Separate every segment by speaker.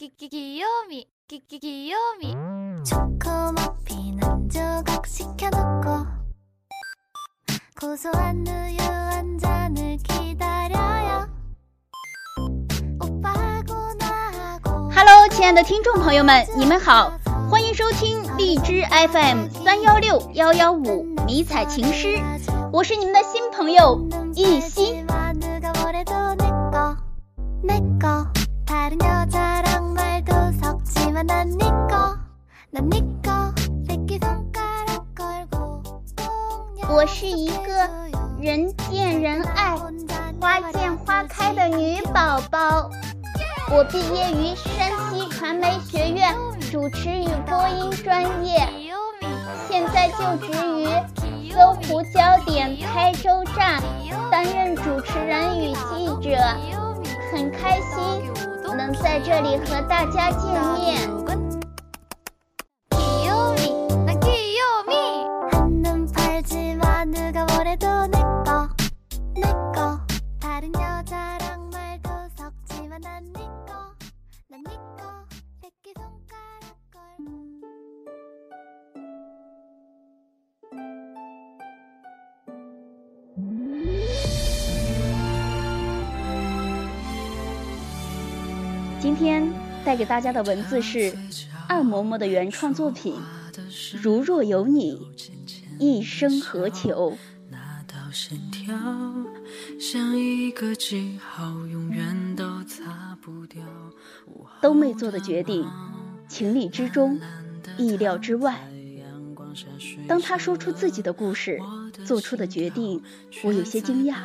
Speaker 1: 귀요미 귀요미 초코머핀 한 조각 시켜놓고 고소한 우유 한 잔을 기다려요 오빠하고 나하고
Speaker 2: Hello，亲爱的听众朋友们，你们好，欢迎收听荔枝 FM 三幺六幺幺五迷彩情诗，我是你们的新朋友一心。
Speaker 1: 누가 뭐래도 내꺼 내꺼 다른 여자랑 말도 섞지만 난 니꺼 난 니꺼 새끼손가락 걸고 꽁냥
Speaker 2: 我是一个人见人爱、花见花开的女宝宝。我毕业于山西传媒学院主持与播音专业，现在就职于搜狐焦点台州站，担任主持人与记者，很开心 能在这里和大家见面。今天带给大家的文字是二嬷嬷的原创作品《如若有你，一生何求》。
Speaker 3: 那道线条像一个记号，永远都擦不掉。午后
Speaker 2: 都妹做的决定，情理之中，意料之外。当她说出自己的故事，做出的决定，我有些惊讶，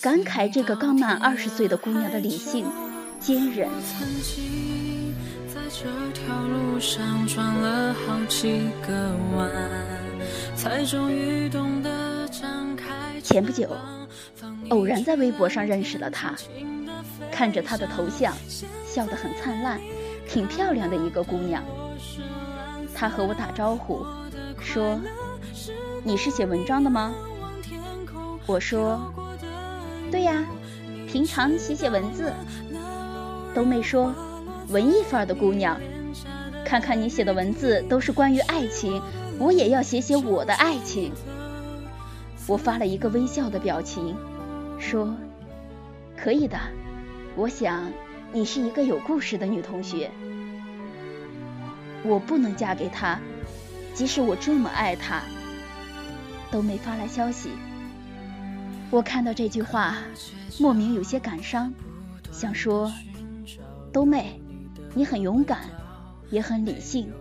Speaker 2: 感慨这个刚满二十岁的姑娘的理性、坚韧。
Speaker 3: 曾经在这条路上转了好几个弯，才终于懂得张开
Speaker 2: 前不久，偶然在微博上认识了她，看着她的头像，笑得很灿烂，挺漂亮的一个姑娘。她和我打招呼，说：“你是写文章的吗？”我说：“对呀，平常写写文字。”都没说：“文艺范儿的姑娘，看看你写的文字都是关于爱情，我也要写写我的爱情。”我发了一个微笑的表情，说：“可以的，我想你是一个有故事的女同学。我不能嫁给他，即使我这么爱他。”都没发来消息。我看到这句话，莫名有些感伤，想说：“都妹，你很勇敢，也很理性。”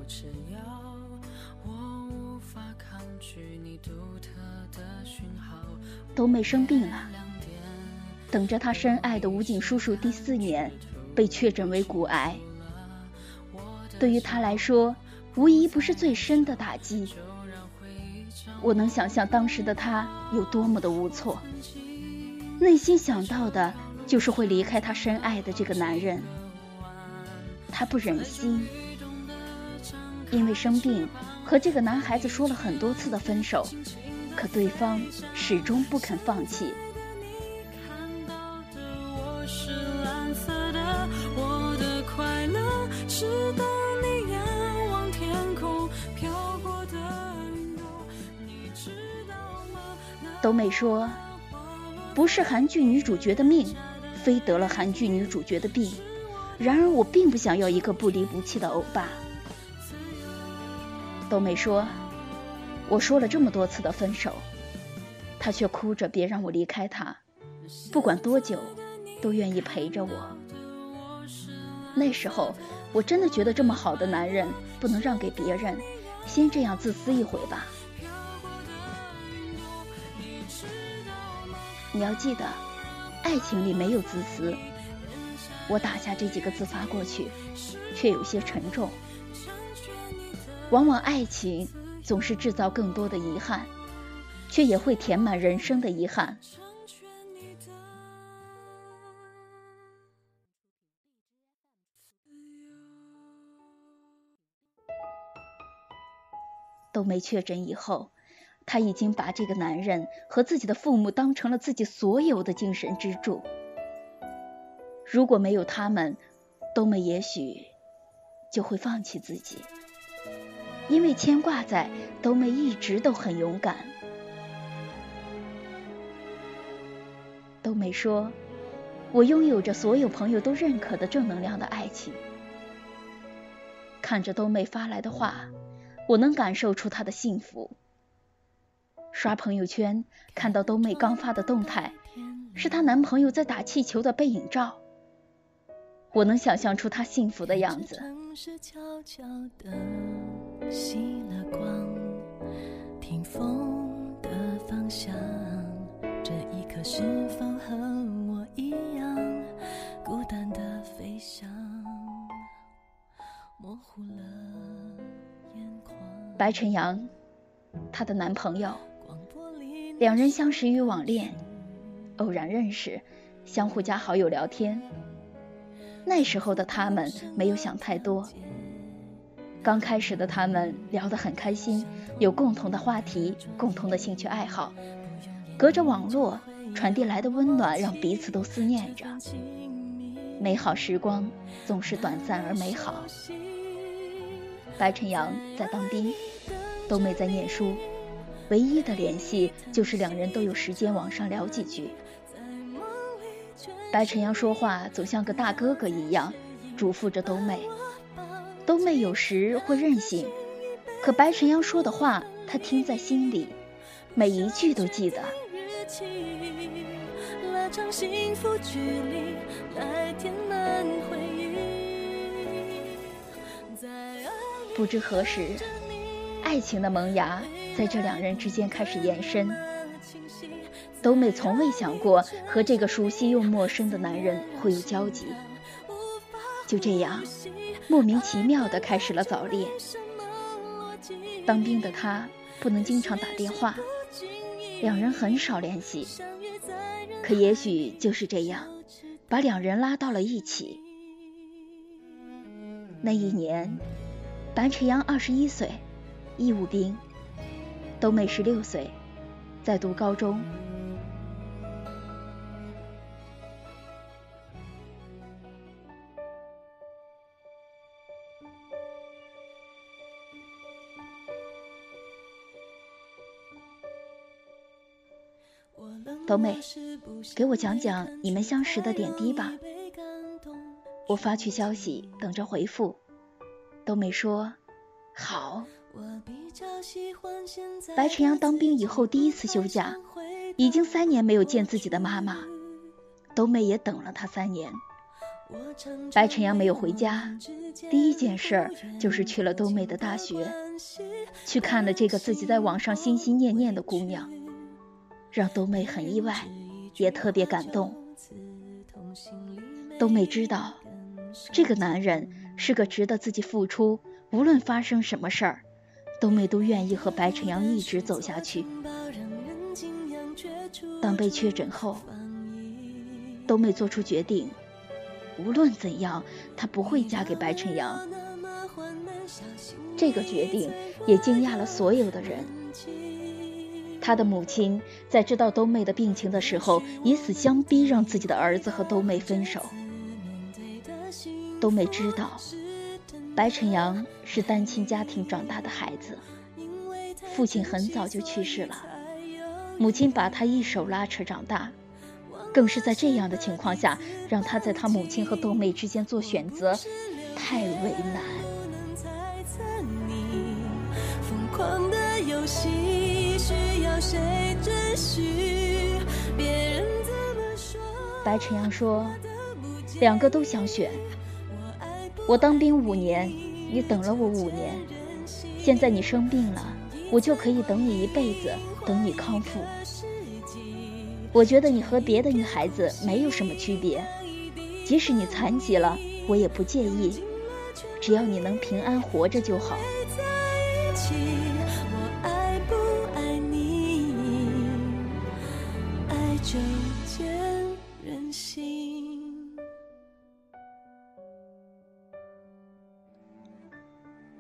Speaker 2: 都妹生病了，等着她深爱的武警叔叔第四年被确诊为骨癌。对于她来说，无疑不是最深的打击。我能想象当时的她有多么的无措，内心想到的就是会离开她深爱的这个男人。她不忍心，因为生病和这个男孩子说了很多次的分手。可对方始终不肯放弃。都没说，不是韩剧女主角的命，非得了韩剧女主角的病。然而我并不想要一个不离不弃的欧巴。都妹说。我说了这么多次的分手，他却哭着别让我离开他，不管多久，都愿意陪着我。那时候我真的觉得这么好的男人不能让给别人，先这样自私一回吧。你要记得，爱情里没有自私。我打下这几个字发过去，却有些沉重。往往爱情。总是制造更多的遗憾，却也会填满人生的遗憾。都没确诊以后，他已经把这个男人和自己的父母当成了自己所有的精神支柱。如果没有他们，冬梅也许就会放弃自己，因为牵挂在冬梅一直都很勇敢。冬梅说：“我拥有着所有朋友都认可的正能量的爱情。”看着冬梅发来的话，我能感受出她的幸福。刷朋友圈看到冬梅刚发的动态，是她男朋友在打气球的背影照。我能想象出她幸福的样子。
Speaker 3: 城市悄悄地熄了光，听风的方向，这一刻是否和我一样，孤单的飞翔，模糊了眼眶。
Speaker 2: 白晨阳，她的男朋友，两人相识于网恋，偶然认识，相互加好友聊天。那时候的他们没有想太多，刚开始的他们聊得很开心，有共同的话题，共同的兴趣爱好，隔着网络传递来的温暖让彼此都思念着。美好时光总是短暂而美好。白晨阳在当兵，冬梅在念书，唯一的联系就是两人都有时间网上聊几句。白晨阳说话总像个大哥哥一样，嘱咐着冬妹。冬妹有时会任性，可白晨阳说的话，她听在心里，每一句都记得。不知何时，爱情的萌芽在这两人之间开始延伸。冬梅从未想过和这个熟悉又陌生的男人会有交集，就这样，莫名其妙地开始了早恋。当兵的他不能经常打电话，两人很少联系，可也许就是这样，把两人拉到了一起。那一年，白晨阳二十一岁，义务兵；冬梅十六岁，在读高中。冬妹，给我讲讲你们相识的点滴吧。我发去消息，等着回复。冬妹说：“好。”白晨阳当兵以后第一次休假，已经三年没有见自己的妈妈。冬妹也等了他三年。白晨阳没有回家，第一件事儿就是去了冬妹的大学，去看了这个自己在网上心心念念的姑娘。让冬梅很意外，也特别感动。冬梅知道，这个男人是个值得自己付出，无论发生什么事儿，冬梅都愿意和白晨阳一直走下去。当被确诊后，冬梅做出决定，无论怎样，她不会嫁给白晨阳。这个决定也惊讶了所有的人。他的母亲在知道冬妹的病情的时候，以死相逼，让自己的儿子和冬妹分手。冬妹知道，白晨阳是单亲家庭长大的孩子，父亲很早就去世了，母亲把他一手拉扯长大，更是在这样的情况下，让他在他母亲和冬妹之间做选择，太为难。
Speaker 3: 疯狂的游戏谁准许？别人怎么说？
Speaker 2: 白晨阳说，两个都想选。我当兵五年，你等了我五年，现在你生病了，我就可以等你一辈子，等你康复。我觉得你和别的女孩子没有什么区别，即使你残疾了，我也不介意，只要你能平安活着就好。
Speaker 3: 就见人心。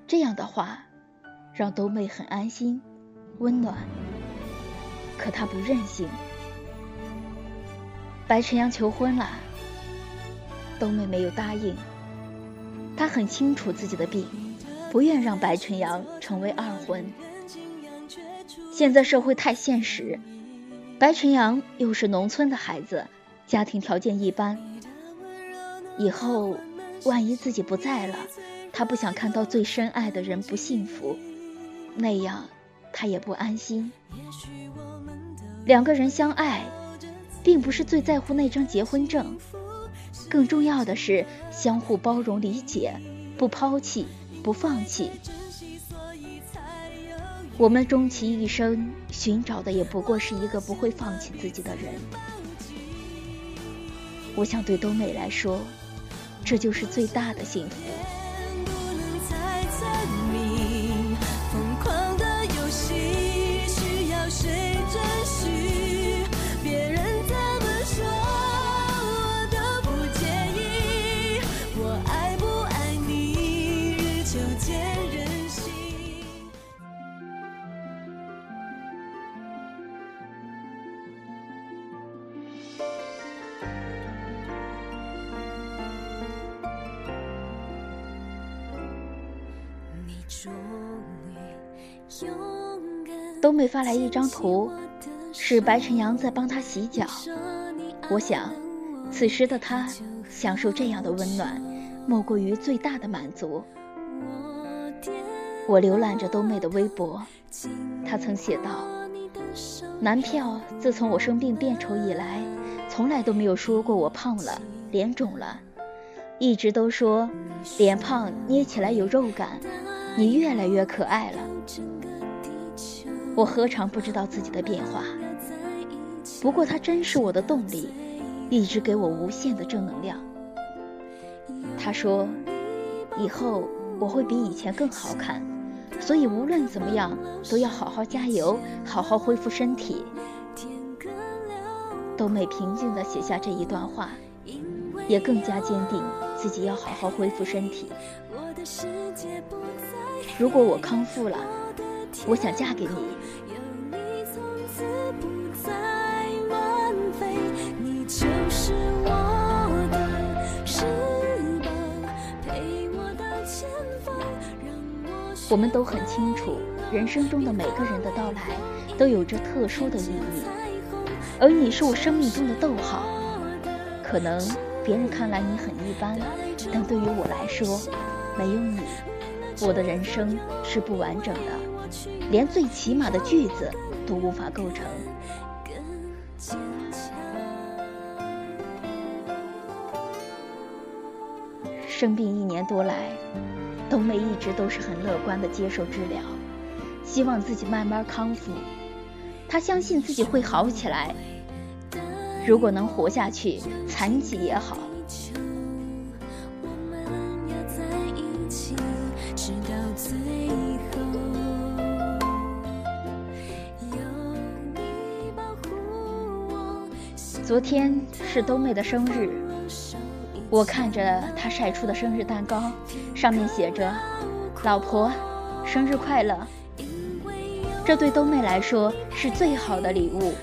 Speaker 2: 这样的话，让冬妹很安心、温暖。可她不任性。白晨阳求婚了，冬妹没有答应，她很清楚自己的病，不愿让白晨阳成为二婚。现在社会太现实，白晨阳又是农村的孩子，家庭条件一般。以后万一自己不在了，他不想看到最深爱的人不幸福，那样他也不安心。两个人相爱，并不是最在乎那张结婚证，更重要的是相互包容理解，不抛弃，不放弃。我们终其一生寻找的也不过是一个不会放弃自己的人。我想对冬美来说，这就是最大的幸福。冬妹发来一张图，是白晨阳在帮她洗脚。我想，此时的他享受这样的温暖，莫过于最大的满足。我浏览着冬妹的微博，她曾写道：“男票自从我生病变丑以来，从来都没有说过我胖了、脸肿了，一直都说脸胖捏起来有肉感，你越来越可爱了。”我何尝不知道自己的变化？不过他真是我的动力，一直给我无限的正能量。他说：“以后我会比以前更好看，所以无论怎么样都要好好加油，好好恢复身体。”冬美平静地写下这一段话，也更加坚定自己要好好恢复身体。如果我康复了，我想嫁给你。
Speaker 3: 我
Speaker 2: 们都很清楚，人生中的每个人的到来都有着特殊的意义，而你是我生命中的逗号。可能别人看来你很一般，但对于我来说，没有你，我的人生是不完整的，连最起码的句子都无法构成。生病一年多来，冬梅一直都是很乐观的接受治疗，希望自己慢慢康复。她相信自己会好起来，如果能活下去，残疾也好。昨天是冬妹的生日，我看着他晒出的生日蛋糕，上面写着“老婆，生日快乐”。这对冬妹来说是最好的礼物，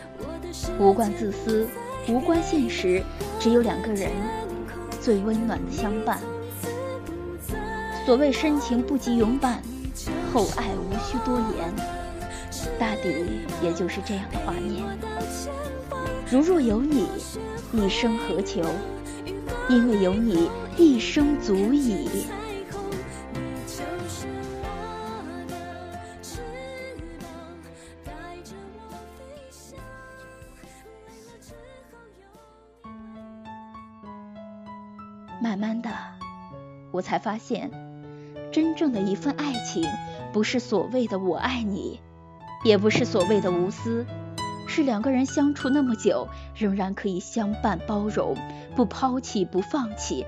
Speaker 2: 无关自私，无关现实，只有两个人最温暖的相伴。所谓深情不及勇伴，厚爱无需多言，大抵也就是这样的画面。如若有你，一生何求？因为有你，一生足矣。慢慢的，我才发现，真正的一份爱情，不是所谓的我爱你，也不是所谓的无私，是两个人相处那么久，仍然可以相伴包容，不抛弃不放弃，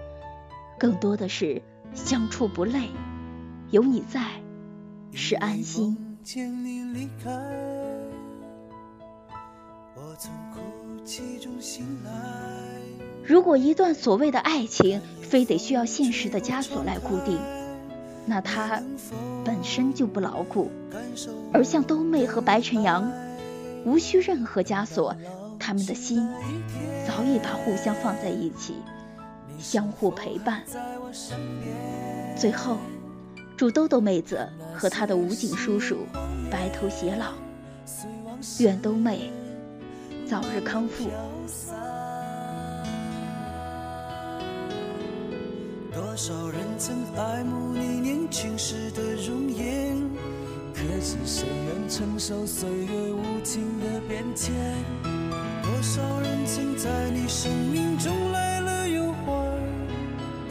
Speaker 2: 更多的是相处不累，有你在，是安心。如果一段所谓的爱情非得需要现实的枷锁来固定，那它本身就不牢固。而像冬妹和白晨阳，无需任何枷锁，他们的心早已把互相放在一起。相互陪伴。最后，祝豆豆妹子和她的武警叔叔白头偕老，愿冬妹早日康复。
Speaker 4: 多少人曾爱慕你年轻时的容颜，可是谁愿承受岁月无情的变迁？多少人曾在你生命中来了又还，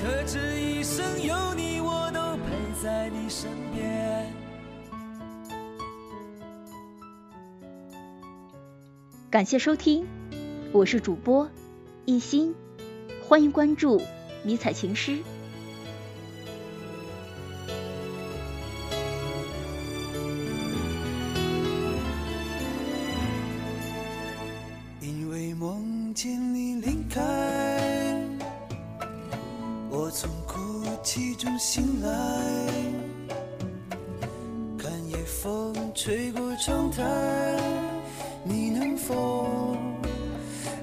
Speaker 4: 可这一生有你，我都陪在你身边。
Speaker 2: 感谢收听，我是主播一心，欢迎关注迷彩情诗。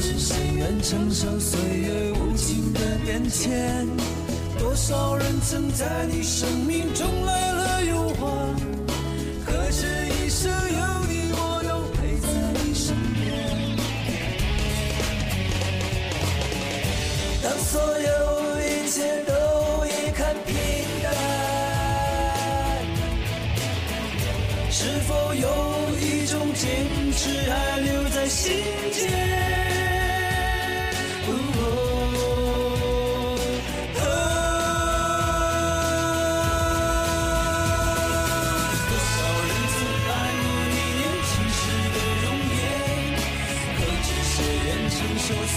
Speaker 4: 可知谁愿承受岁月无情的变迁？多少人曾在你生命中来了又还，可是一生有你，我都陪在你身边。当所有